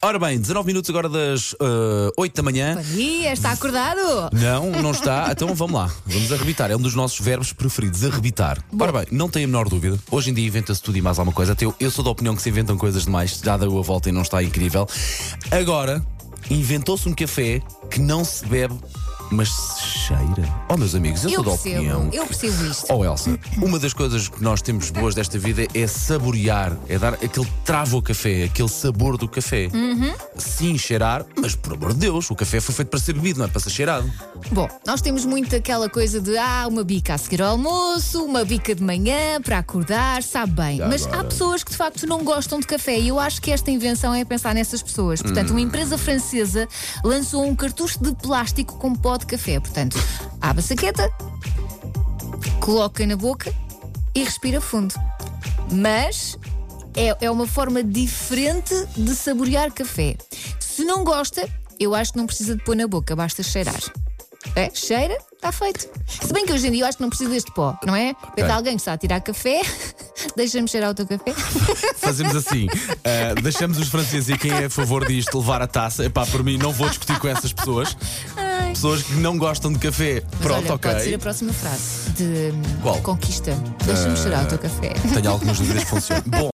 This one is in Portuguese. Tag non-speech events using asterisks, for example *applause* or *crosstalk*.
Ora bem, 19 minutos agora das uh, 8 da manhã. Dia, está acordado? Não, não está. *laughs* Então vamos lá. Vamos arrebitar. É um dos nossos verbos preferidos, arrebitar. Ora bem, não tenho a menor dúvida. Hoje em dia inventa-se tudo e mais alguma coisa. Até eu, eu sou da opinião que se inventam coisas demais. Já deu a volta e não está incrível. Agora, inventou-se um café que não se bebe, mas se cheira. Oh, meus amigos, eu, Eu sou da percebo, opinião. eu percebo isto. Oh Elsa, uma das coisas que nós temos boas desta vida é saborear, é dar aquele travo ao café, aquele sabor do café. Uhum. Sim, cheirar, mas por amor de Deus, o café foi feito para ser bebido, não é para ser cheirado. Bom, nós temos muito aquela coisa de ah, uma bica a seguir ao almoço, uma bica de manhã para acordar, sabe bem. Mas há pessoas que de facto não gostam de café e eu acho que esta invenção é pensar nessas pessoas. Portanto, uma empresa francesa lançou um cartucho de plástico com pó de café. Portanto, abre a saqueta, coloca na boca e respira fundo. Mas é, é uma forma diferente de saborear café. Se não gosta, eu acho que não precisa de pôr na boca, basta cheirar. É, cheira, está feito. Se bem que hoje em dia eu acho que não precisa deste pó, não é? Pensa alguém que está a tirar café, *laughs* deixa-me cheirar o teu café. *laughs* Fazemos assim, ah, deixamos os franceses e quem é a favor disto levar a taça. Epá, por mim, não vou discutir com essas pessoas. Pessoas que não gostam de café. Mas Pronto, olha, ok. pode ser a próxima frase de Qual? conquista. Deixa-me cheirar o teu café. Tenho algumas dúvidas que funcionam. *laughs* Bom,